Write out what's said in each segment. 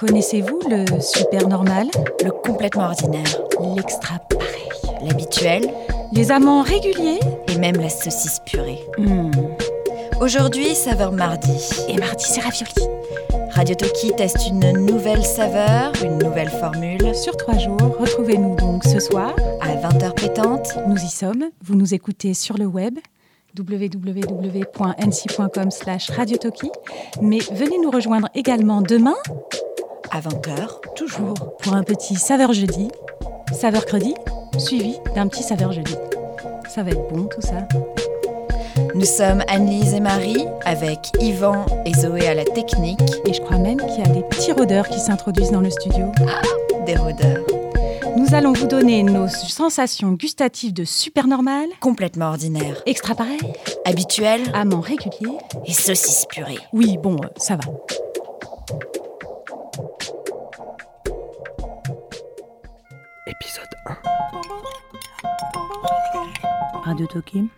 Connaissez-vous le super normal Le complètement ordinaire. L'extra pareil L'habituel. Les amants réguliers? Et même la saucisse purée. Hmm. Aujourd'hui, saveur mardi. Et mardi, c'est ravioli. Radio Toki teste une nouvelle saveur, une nouvelle formule. Sur trois jours, retrouvez-nous donc ce soir. À 20h pétante. Nous y sommes. Vous nous écoutez sur le web www.nc.com slash radiotoki. Mais venez nous rejoindre également demain, À 20h. toujours, pour un petit saveur jeudi, saveur credi, suivi d'un petit saveur jeudi. Ça va être bon tout ça. Nous sommes Annelise et Marie avec Yvan et Zoé à la technique. Et je crois même qu'il y a des petits rôdeurs qui s'introduisent dans le studio. Des rôdeurs. Nous allons vous donner nos sensations gustatives de super normal, Complètement ordinaire. extra pareil, Habituel. amant régulier. Et saucisse purée. Oui, bon, ça va. Radio Toki.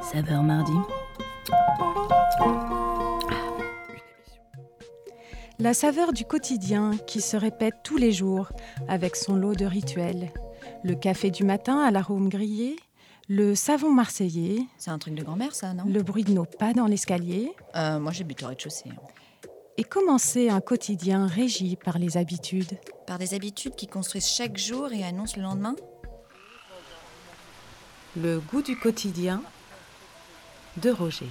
Saveur mardi. La saveur du quotidien qui se répète tous les jours avec son lot de rituels. Le café du matin à l'arôme grillé, le savon marseillais, C'est un truc de grand-mère, ça, non? Le bruit de nos pas dans l'escalier, Euh, Moi, j'habite au rez-de-chaussée. Et commencer un quotidien régi par les habitudes. Par des habitudes qui construisent chaque jour et annoncent le lendemain Le goût du quotidien de Roger.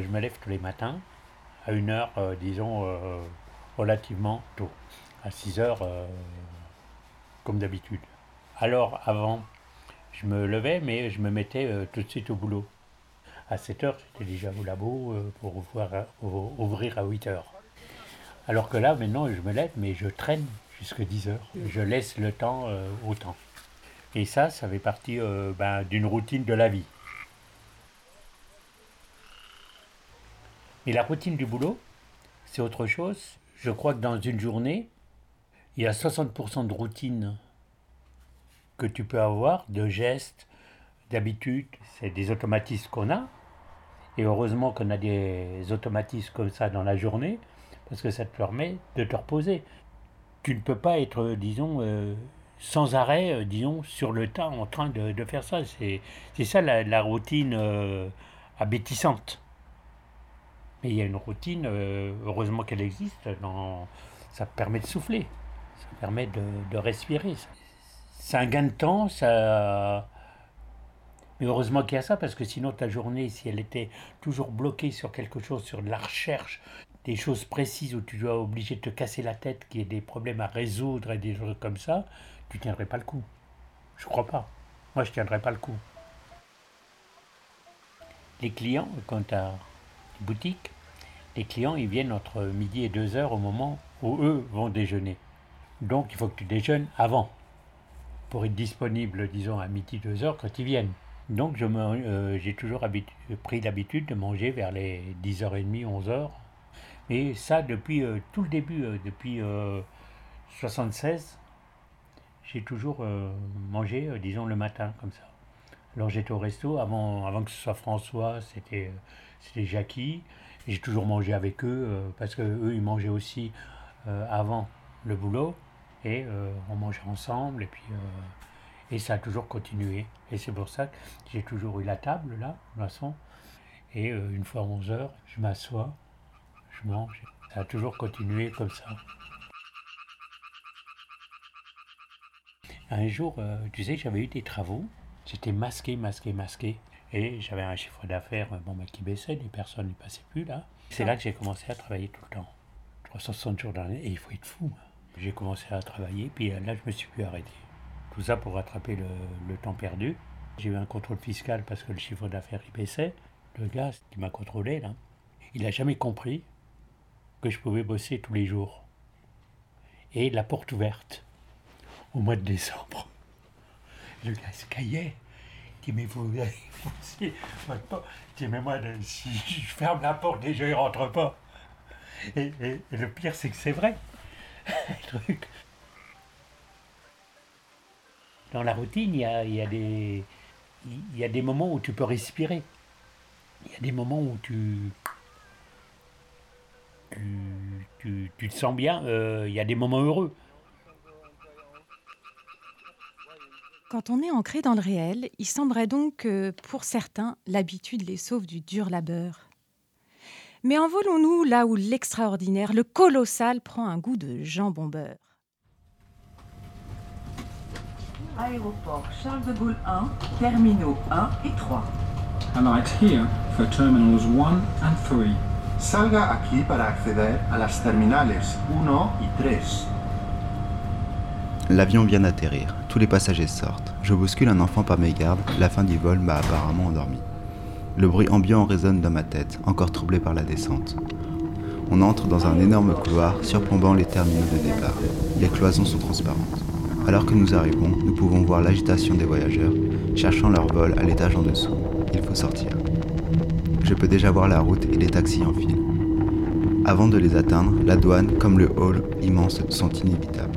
Je me lève tous les matins à une heure, euh, disons, euh, relativement tôt, à 6 heures, euh, comme d'habitude. Alors, avant, je me levais, mais je me mettais euh, tout de suite au boulot. À 7 heures, j'étais déjà au labo euh, pour ouvrir ouvrir à 8 heures. Alors que là, maintenant, je me lève, mais je traîne jusqu'à 10 heures. Je laisse le temps euh, au temps. Et ça, ça fait partie euh, ben, d'une routine de la vie. Et la routine du boulot, c'est autre chose. Je crois que dans une journée, il y a 60% de routine que tu peux avoir, de gestes, d'habitudes. C'est des automatismes qu'on a. Et heureusement qu'on a des automatismes comme ça dans la journée, parce que ça te permet de te reposer. Tu ne peux pas être, disons, euh, sans arrêt, euh, disons, sur le tas en train de, faire ça. C'est ça la, routine euh, abétissante. Mais il y a une routine, euh, heureusement qu'elle existe, ça permet de souffler, ça permet de respirer. C'est un gain de temps, ça... mais heureusement qu'il y a ça, parce que sinon ta journée, si elle était toujours bloquée sur quelque chose, sur de la recherche, des choses précises où tu dois obligé de te casser la tête, qu'il y ait des problèmes à résoudre et des choses comme ça, tu tiendrais pas le coup. Je crois pas. Moi, je tiendrais pas le coup. Les clients, as une boutique, les clients, ils viennent entre midi et 2 heures au moment où eux vont déjeuner. Donc, il faut que tu déjeunes avant pour être disponible, disons, à midi, 2 heures quand ils viennent. Donc, euh, j'ai toujours pris l'habitude de manger vers les 10h30, 11h. Et ça, depuis euh, tout le début, euh, depuis euh, 76, j'ai toujours mangé, disons, le matin, comme ça. Alors j'étais au resto, avant, avant que ce soit François, c'était Jackie. J'ai toujours mangé avec eux, parce que eux ils mangeaient aussi avant le boulot. Et on mangeait ensemble, et puis et ça a toujours continué. Et c'est pour ça que j'ai toujours eu la table, là, de façon. Et euh, une fois à 11 heures, je m'assois, je mange. Ça a toujours continué comme ça. Un jour, euh, tu sais, j'avais eu des travaux. J'étais masqué, masqué, masqué. Et j'avais un chiffre d'affaires euh, bon, bah, qui baissait, les personnes ne passaient plus là. C'est là que j'ai commencé à travailler tout le temps. 360 jours dans l'année, et il faut être fou. hein. J'ai commencé à travailler, puis là, je me suis plus arrêté. Tout ça pour rattraper le, temps perdu. J'ai eu un contrôle fiscal parce que le chiffre d'affaires il baissait. Le gars qui m'a contrôlé, là, il n'a jamais compris que je pouvais bosser tous les jours. Et la porte ouverte au mois de décembre. Le gars se caillait. Il dit, mais vous, dit, mais moi, si je ferme la porte, déjà, il ne rentre pas. Et, et- et le pire, c'est que c'est vrai. Le truc. Dans la routine, il y a, des, moments où tu peux respirer. Il y a des moments où tu, tu, te sens bien, euh, il y a des moments heureux. Quand on est ancré dans le réel, il semblerait donc que, pour certains, l'habitude les sauve du dur labeur. Mais envolons-nous là où l'extraordinaire, le colossal, prend un goût de jambon beurre. Aéroport Charles de Gaulle 1, terminaux 1 et 3. Alight here for terminals 1 and 3. Salga aquí para acceder a las terminales 1 y 3. L'avion vient d'atterrir, tous les passagers sortent. Je bouscule un enfant par mégarde, la fin du vol m'a apparemment endormi. Le bruit ambiant résonne dans ma tête, encore troublé par la descente. On entre dans un énorme couloir surplombant les terminaux de départ. Les cloisons sont transparentes. Alors que nous arrivons, nous pouvons voir l'agitation des voyageurs, cherchant leur vol à l'étage en dessous. Il faut sortir. Je peux déjà voir la route et les taxis en file. Avant de les atteindre, la douane, comme le hall immense, sont inévitables.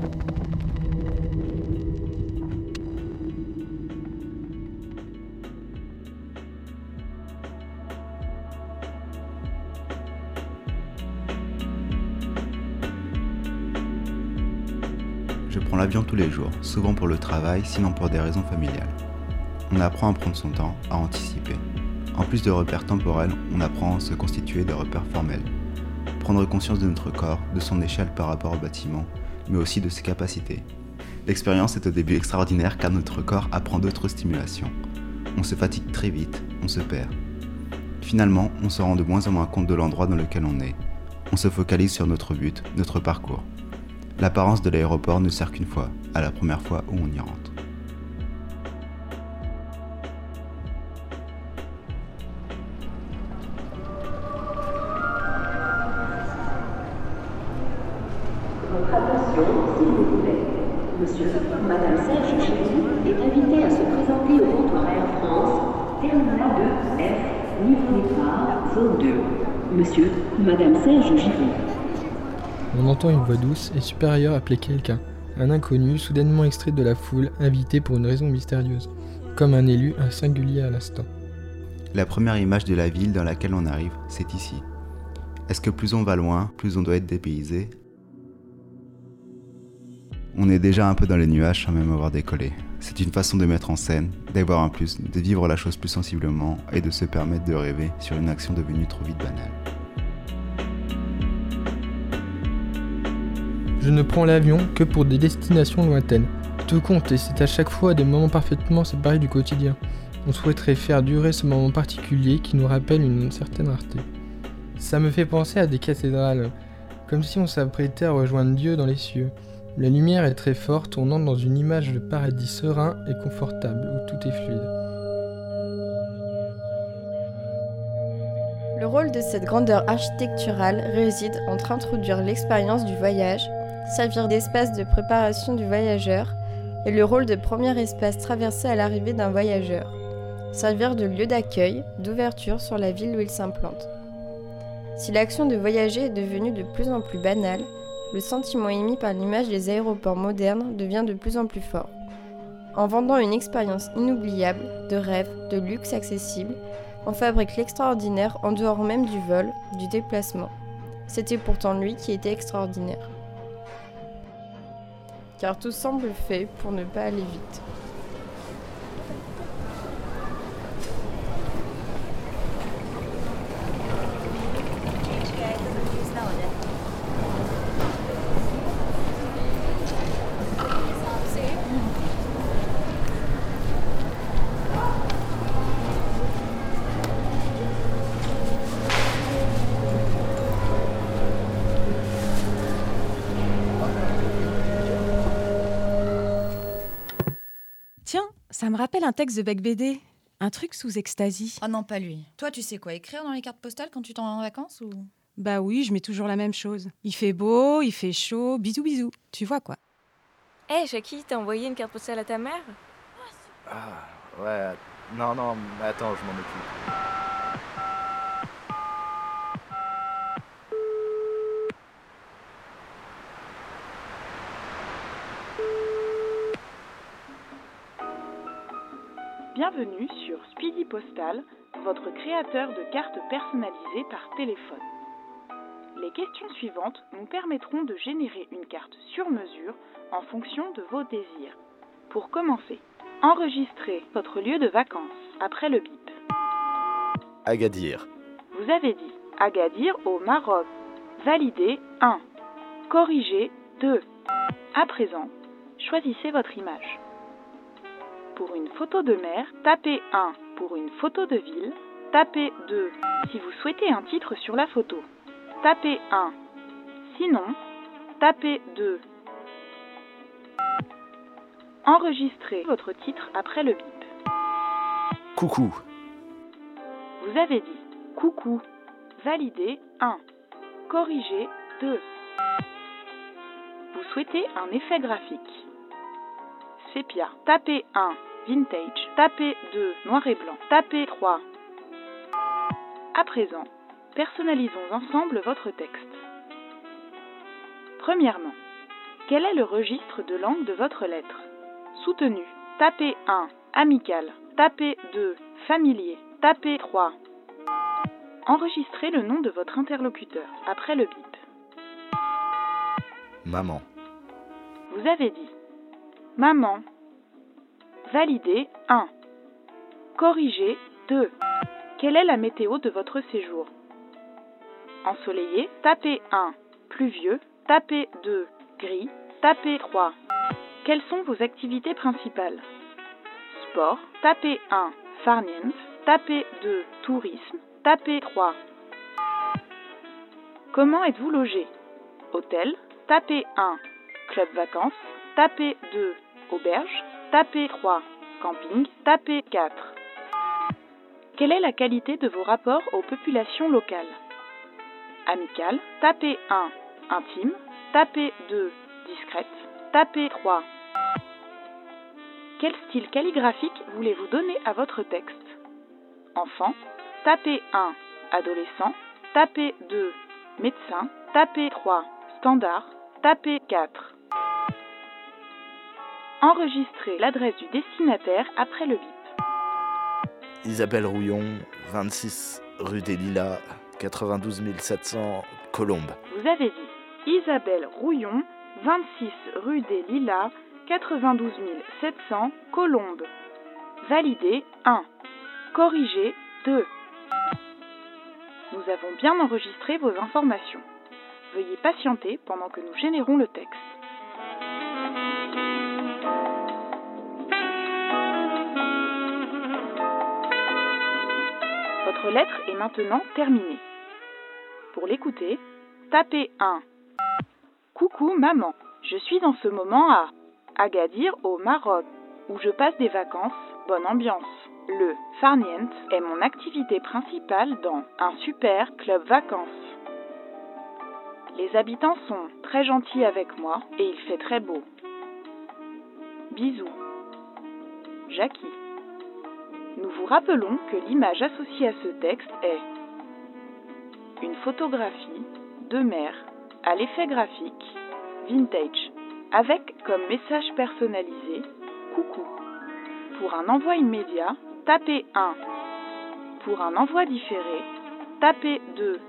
Tous les jours, souvent pour le travail, sinon pour des raisons familiales. On apprend à prendre son temps, à anticiper. En plus de repères temporels, on apprend à se constituer de repères formels. Prendre conscience de notre corps, de son échelle par rapport au bâtiment, mais aussi de ses capacités. L'expérience est au début extraordinaire car notre corps apprend d'autres stimulations. On se fatigue très vite, on se perd. Finalement, on se rend de moins en moins compte de l'endroit dans lequel on est. On se focalise sur notre but, notre parcours. L'apparence de l'aéroport ne sert qu'une fois, à la première fois où on y rentre. Votre attention, s'il vous plaît. Monsieur, Madame Serge Chéry est invité à se présenter au comptoir Air France, terminal 2F, niveau départ, zone 2. Monsieur, Madame Serge Giroux. On entend une voix douce et supérieure appeler quelqu'un, un inconnu soudainement extrait de la foule, invité pour une raison mystérieuse, comme un élu, un singulier à l'instant. La première image de la ville dans laquelle on arrive, c'est ici. Est-ce que plus on va loin, plus on doit être dépaysé? On est déjà un peu dans les nuages sans même avoir décollé. C'est une façon de mettre en scène, d'avoir un plus, de vivre la chose plus sensiblement et de se permettre de rêver sur une action devenue trop vite banale. Je ne prends l'avion que pour des destinations lointaines. Tout compte et c'est à chaque fois des moments parfaitement séparés du quotidien. On souhaiterait faire durer ce moment particulier qui nous rappelle une certaine rareté. Ça me fait penser à des cathédrales, comme si on s'apprêtait à rejoindre Dieu dans les cieux. La lumière est très forte, on entre dans une image de paradis serein et confortable où tout est fluide. Le rôle de cette grandeur architecturale réside entre introduire l'expérience du voyage, servir d'espace de préparation du voyageur, et le rôle de premier espace traversé à l'arrivée d'un voyageur, servir de lieu d'accueil, d'ouverture sur la ville où il s'implante. Si l'action de voyager est devenue de plus en plus banale, le sentiment émis par l'image des aéroports modernes devient de plus en plus fort. En vendant une expérience inoubliable, de rêve, de luxe accessible, on fabrique l'extraordinaire en dehors même du vol, du déplacement. C'était pourtant lui qui était extraordinaire. Car tout semble fait pour ne pas aller vite. Ça me rappelle un texte de Beck BD. Un truc sous extasie. Oh non, pas lui. Toi, tu sais quoi écrire dans les cartes postales quand tu t'en vas en vacances ou? Bah oui, je mets toujours la même chose. Il fait beau, il fait chaud, bisous bisous. Tu vois quoi? Hé, hey, Jackie, t'as envoyé une carte postale à ta mère? Ah, ouais. Non, non, mais attends, je m'en occupe. Bienvenue sur Speedy Postal, votre créateur de cartes personnalisées par téléphone. Les questions suivantes nous permettront de générer une carte sur mesure en fonction de vos désirs. Pour commencer, enregistrez votre lieu de vacances après le bip. Agadir. Vous avez dit Agadir au Maroc. Validé 1. Corrigé 2. À présent, choisissez votre image. Pour une photo de mer, tapez 1. Pour une photo de ville, tapez 2. Si vous souhaitez un titre sur la photo, tapez 1. Sinon, tapez 2. Enregistrez votre titre après le bip. Coucou. Vous avez dit coucou. Validé 1. Corrigé 2. Vous souhaitez un effet graphique. Sépia. Tapez 1. Vintage. Tapez 2. Noir et blanc. Tapez 3. À présent, personnalisons ensemble votre texte. Premièrement, quel est le registre de langue de votre lettre? Soutenu. Tapez 1. Amical. Tapez 2. Familier. Tapez 3. Enregistrez le nom de votre interlocuteur après le bip. Maman. Vous avez dit Maman. Validé 1. Corrigé 2. Quelle est la météo de votre séjour? Ensoleillé, tapez 1. Pluvieux, tapez 2. Gris, tapez 3. Quelles sont vos activités principales? Sport, tapez 1. Farniente, tapez 2. Tourisme, tapez 3. Comment êtes-vous logé? Hôtel, tapez 1. Club vacances, tapez 2. Auberge, tapez 3. Camping, tapez 4. Quelle est la qualité de vos rapports aux populations locales? Amical, tapez 1. Intime, tapez 2. Discrète, tapez 3. Quel style calligraphique voulez-vous donner à votre texte? Enfant, tapez 1. Adolescent, tapez 2. Médecin, tapez 3. Standard, tapez 4. Enregistrez l'adresse du destinataire après le bip. Isabelle Rouillon, 26 rue des Lilas, 92 700 Colombes. Vous avez dit Isabelle Rouillon, 26 rue des Lilas, 92 700 Colombes. Validé 1. Corrigé 2. Nous avons bien enregistré vos informations. Veuillez patienter pendant que nous générons le texte. Votre lettre est maintenant terminée. Pour l'écouter, tapez 1. Coucou maman, je suis en ce moment à Agadir au Maroc, où je passe des vacances, bonne ambiance. Le farniente est mon activité principale dans un super club vacances. Les habitants sont très gentils avec moi et il fait très beau. Bisous. Jackie. Nous vous rappelons que l'image associée à ce texte est une photographie de mer à l'effet graphique vintage avec comme message personnalisé coucou. Pour un envoi immédiat, tapez 1. Pour un envoi différé, tapez 2.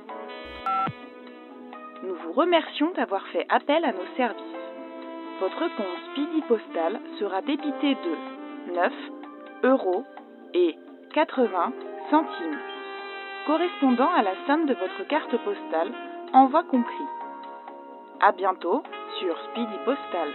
Nous vous remercions d'avoir fait appel à nos services. Votre compte Speedy Postal sera débité de 9 euros et 80 centimes, correspondant à la somme de votre carte postale, envoi compris. À bientôt sur Speedy Postal.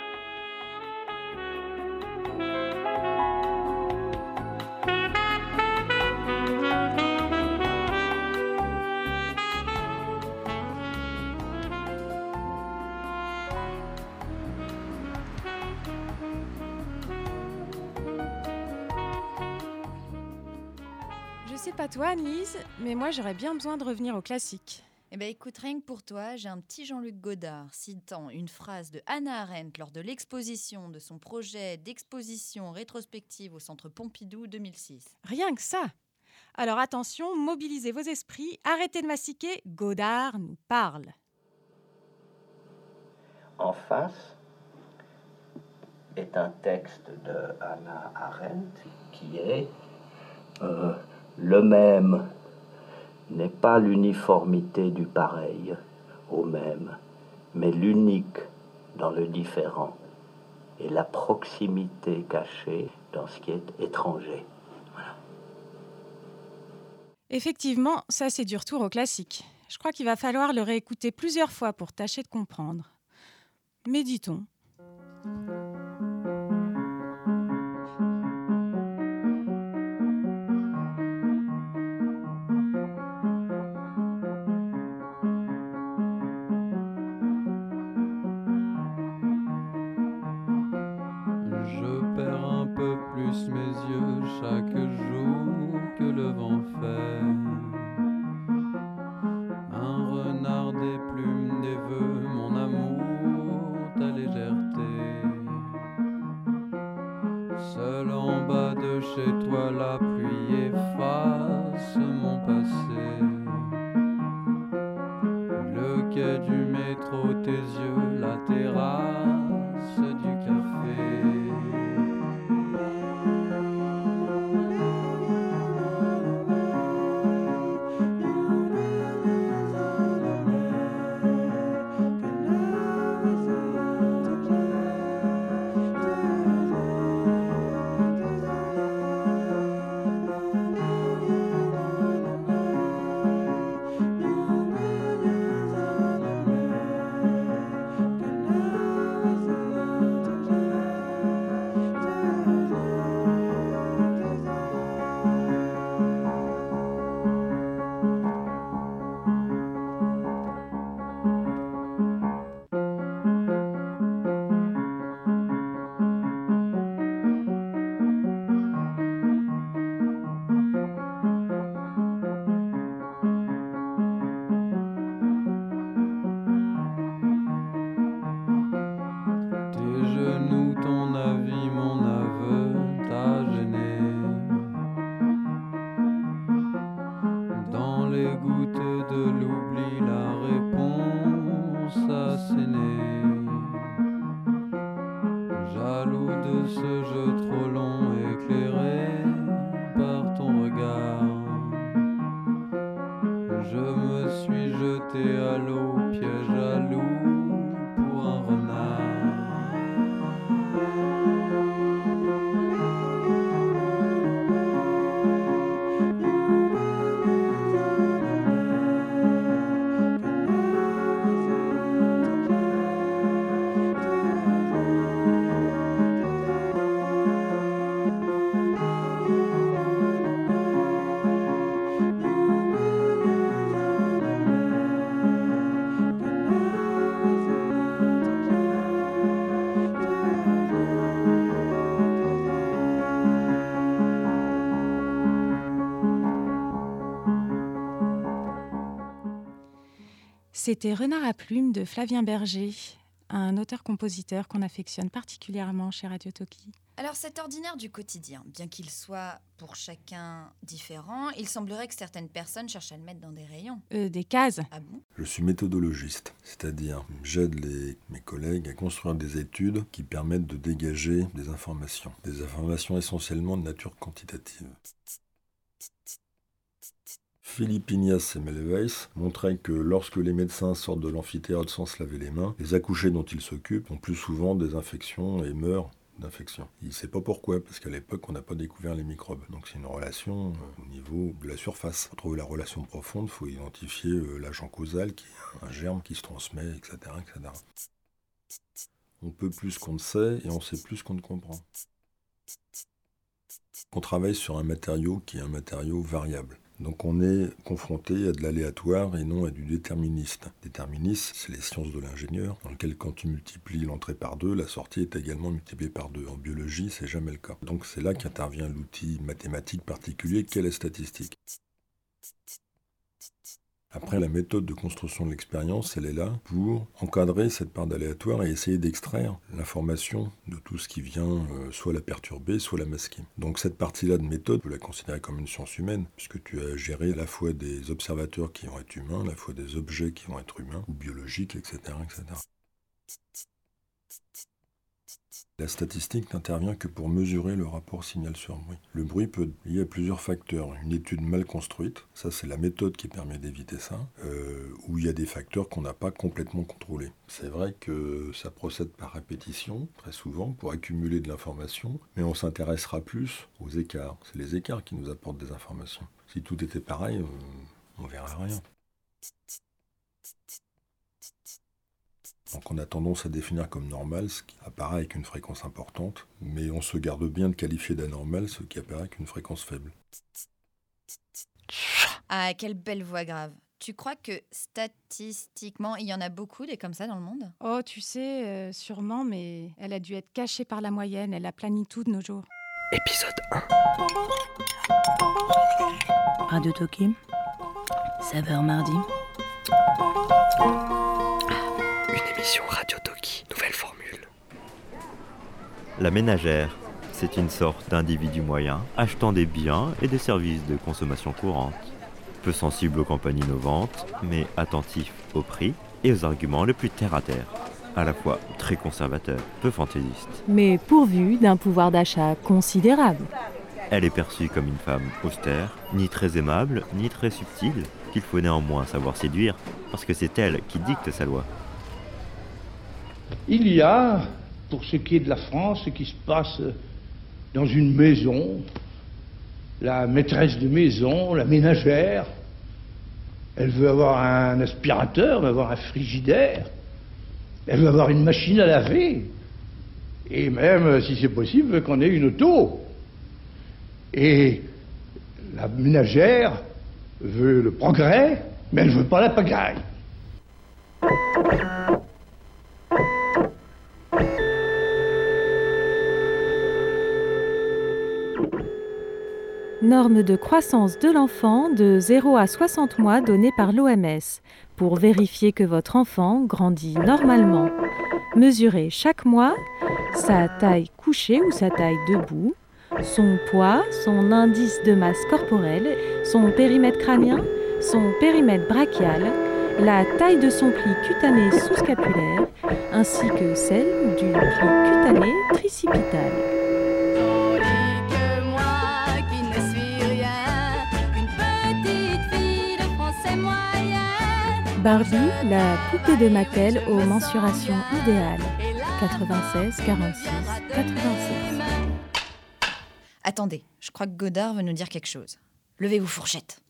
Toi, Annelise, mais moi j'aurais bien besoin de revenir au classique. Eh ben écoute, rien que pour toi, j'ai un petit Jean-Luc Godard citant une phrase de Hannah Arendt lors de l'exposition de son projet d'exposition rétrospective au Centre Pompidou 2006. Rien que ça. Alors attention, mobilisez vos esprits, arrêtez de massiquer, Godard nous parle. En face est un texte de Hannah Arendt qui est euh, le même n'est pas l'uniformité du pareil. au même, mais l'unique dans le différent et la proximité cachée dans ce qui est étranger. Effectivement, ça c'est du retour au classique. Je crois qu'il va falloir le réécouter plusieurs fois pour tâcher de comprendre. Méditons. Suis jeté C'était Renard à plumes de Flavien Berger, un auteur-compositeur qu'on affectionne particulièrement chez Radio Toki. Alors cet ordinaire du quotidien, bien qu'il soit pour chacun différent, il semblerait que certaines personnes cherchent à le mettre dans des rayons. Euh, des cases. Ah bon? Je suis méthodologiste, c'est-à-dire j'aide les- mes collègues à construire des études qui permettent de dégager des informations. Des informations essentiellement de nature quantitative. Philippe et Melweis montraient que lorsque les médecins sortent de l'amphithéâtre sans se laver les mains, les accouchés dont ils s'occupent ont plus souvent des infections et meurent d'infections. Il ne sait pas pourquoi, parce qu'à l'époque, on n'a pas découvert les microbes. Donc c'est une relation euh, au niveau de la surface. Pour trouver la relation profonde, il faut identifier euh, l'agent causal, qui est un germe qui se transmet, etc. etc. On peut plus qu'on ne sait et on sait plus qu'on ne comprend. On travaille sur un matériau qui est un matériau variable. Donc on est confronté à de l'aléatoire et non à du déterministe. Déterministe, c'est les sciences de l'ingénieur, dans lequel quand tu multiplies l'entrée par deux, la sortie est également multipliée par deux. En biologie, c'est jamais le cas. Donc c'est là qu'intervient l'outil mathématique particulier qu'est la statistique. Après, la méthode de construction de l'expérience, elle est là pour encadrer cette part d'aléatoire et essayer d'extraire l'information de tout ce qui vient euh, soit la perturber, soit la masquer. Donc cette partie-là de méthode, on peut la considérer comme une science humaine, puisque tu as géré à la fois des observateurs qui vont être humains, à la fois des objets qui vont être humains, ou biologiques, etc. etc. La statistique n'intervient que pour mesurer le rapport signal sur bruit. Le bruit peut lier à plusieurs facteurs. Une étude mal construite, ça c'est la méthode qui permet d'éviter ça, euh, où il y a des facteurs qu'on n'a pas complètement contrôlés. C'est vrai que ça procède par répétition, très souvent, pour accumuler de l'information, mais on s'intéressera plus aux écarts. C'est les écarts qui nous apportent des informations. Si tout était pareil, on verrait rien. Donc on a tendance à définir comme normal ce qui apparaît avec une fréquence importante, mais on se garde bien de qualifier d'anormal ce qui apparaît avec une fréquence faible. Ah, quelle belle voix grave. Tu crois que statistiquement, il y en a beaucoup des comme ça dans le monde? Oh, tu sais, euh, sûrement, mais elle a dû être cachée par la moyenne. Elle a plani tout de nos jours. Épisode 1. Radio Tokim. Saveur mardi? Émission Radio Toki, nouvelle formule. La ménagère, c'est une sorte d'individu moyen achetant des biens et des services de consommation courante. Peu sensible aux campagnes innovantes, mais attentif au prix et aux arguments les plus terre à terre. À la fois très conservateur, peu fantaisiste. mais pourvu d'un pouvoir d'achat considérable. Elle est perçue comme une femme austère, ni très aimable, ni très subtile, qu'il faut néanmoins savoir séduire, parce que c'est elle qui dicte sa loi. Il y a, pour ce qui est de la France, ce qui se passe dans une maison, la maîtresse de maison, la ménagère, elle veut avoir un aspirateur, elle veut avoir un frigidaire, elle veut avoir une machine à laver, et même, si c'est possible, qu'on ait une auto. Et la ménagère veut le progrès, mais elle veut pas la pagaille. Norme de croissance de l'enfant de 0 à 60 mois donnée par l'OMS pour vérifier que votre enfant grandit normalement. Mesurez chaque mois sa taille couchée ou sa taille debout, son poids, son indice de masse corporelle, son périmètre crânien, son périmètre brachial, la taille de son pli cutané sous-scapulaire, ainsi que celle du pli cutané tricipital. Barbie, la poupée de Mattel aux mensurations idéales. 96, 46, 96. Attendez, je crois que Godard veut nous dire quelque chose. Levez-vous, fourchette.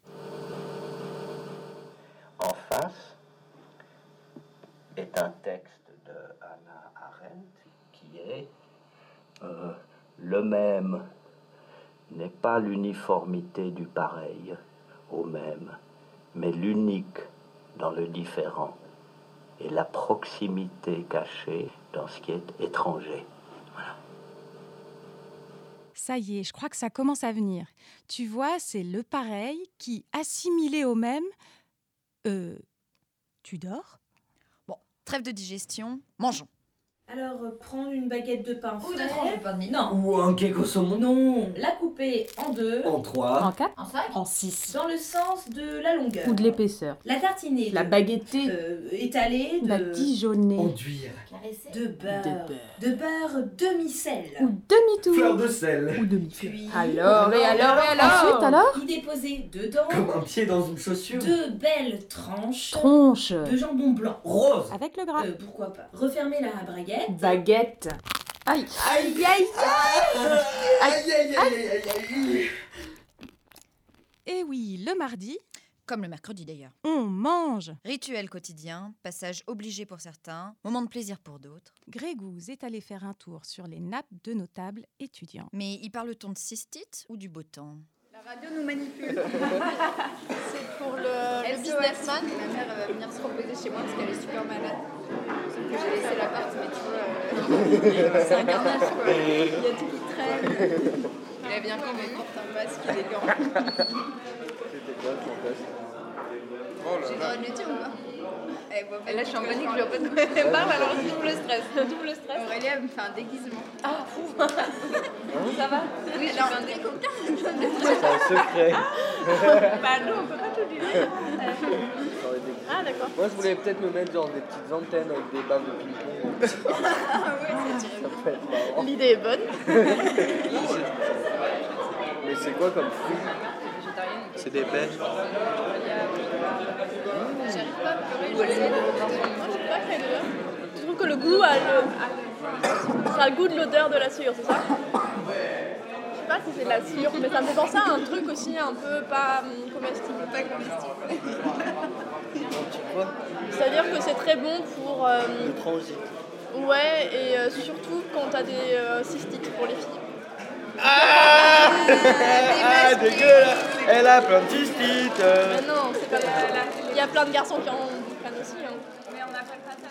En face est un texte de Hannah Arendt qui est euh, Le même n'est pas l'uniformité du pareil au même, mais l'unique dans le différent et la proximité cachée dans ce qui est étranger. Ça y est, je crois que ça commence à venir. Tu vois, c'est le pareil qui, assimilé au même. Euh. Tu dors? Bon, trêve de digestion, mangeons. Alors, euh, prendre une baguette de pain Ou de frais. tranches de pain de mie. Non. Ou un cake au saumon. Non. La couper en deux. En trois. En 4 En cinq. En 6. Dans le sens de la longueur. Ou de l'épaisseur. La tartiner. La de- baguettée. euh, étalée. De... Badigeonnée. Enduire. De beurre. De beurre. De beurre demi-sel. Ou demi-tour. Fleur de sel. Ou demi Puis- Alors, et alors, et alors Ensuite, alors Y déposer dedans Comme un pied dans une chaussure. deux belles tranches Tronche. de jambon blanc. Rose. Avec le gras. Euh, pourquoi pas. Refermer la braguette. Baguette. Aïe. Aïe aïe aïe aïe aïe aïe aïe Eh oui, le mardi, Comme le mercredi d'ailleurs. on mange. Rituel quotidien, passage obligé pour certains, moment de plaisir pour d'autres. Grégouze est allé faire un tour sur les nappes de notables étudiants. Mais y parle-t-on de cystite ou du beau temps? La radio nous manipule. c'est pour le, le businessman. Ma mère elle va venir se reposer chez moi parce qu'elle est super malade. Sauf que j'ai laissé l'appart, mais tu vois, euh, c'est un carnage quoi. Il y a tout qui traîne. Elle vient quand même porte un masque et des gants. J'ai le droit de le dire ou pas? Là, je suis en panique, je vois pas de quoi elle parle, alors double stress. Double stress. Aurélia, elle me fait un déguisement. Ah, fou Ça va Oui, j'ai un déguisement. C'est un secret. Bah non, on peut pas tout du Ah, d'accord. Moi, je voulais peut-être me mettre genre des petites antennes avec des balles de ping-pong. Ça peut être marrant. L'idée est bonne. Mais c'est quoi comme fruit C'est des pêches. J'arrive pas à me Moi, je sais pas quel odeur. Tu trouves que le goût a le... Ça a le goût de l'odeur de la sueur, c'est ça? Je sais pas si c'est de la sueur, mais ça me fait penser à un truc aussi un peu pas hum, comestible. Pas comestible. C'est-à-dire que c'est très bon pour... euh, Le transit. ouais, et euh, surtout quand t'as des euh, cystites pour les filles. Ah Ah, dégueu là Elle a plein de cystites Mais non, c'est pas Il y a plein de garçons qui en prennent aussi. hein. Mais on appelle pas ça.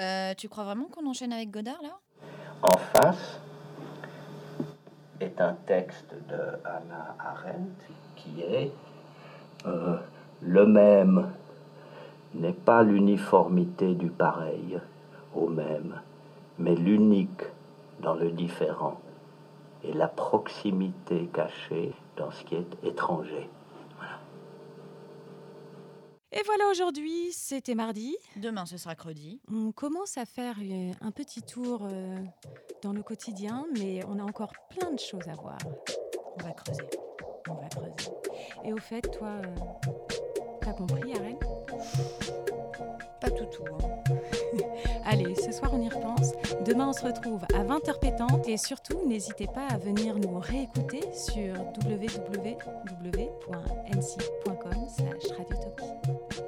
Euh, tu crois vraiment qu'on enchaîne avec Godard là? En face est un texte de Hannah Arendt qui est euh, Le même n'est pas l'uniformité du pareil au même, mais l'unique dans le différent et la proximité cachée dans ce qui est étranger. Et voilà, aujourd'hui, c'était mardi. Demain, ce sera credi. On commence à faire un petit tour euh, dans le quotidien, mais on a encore plein de choses à voir. On va creuser. On va creuser. Et au fait, toi, euh, t'as compris, Arène? Pas tout hein. Allez, ce soir, on y repense. Demain, on se retrouve à 20h pétante. Et surtout, n'hésitez pas à venir nous réécouter sur www.nc.com slash radiotopi.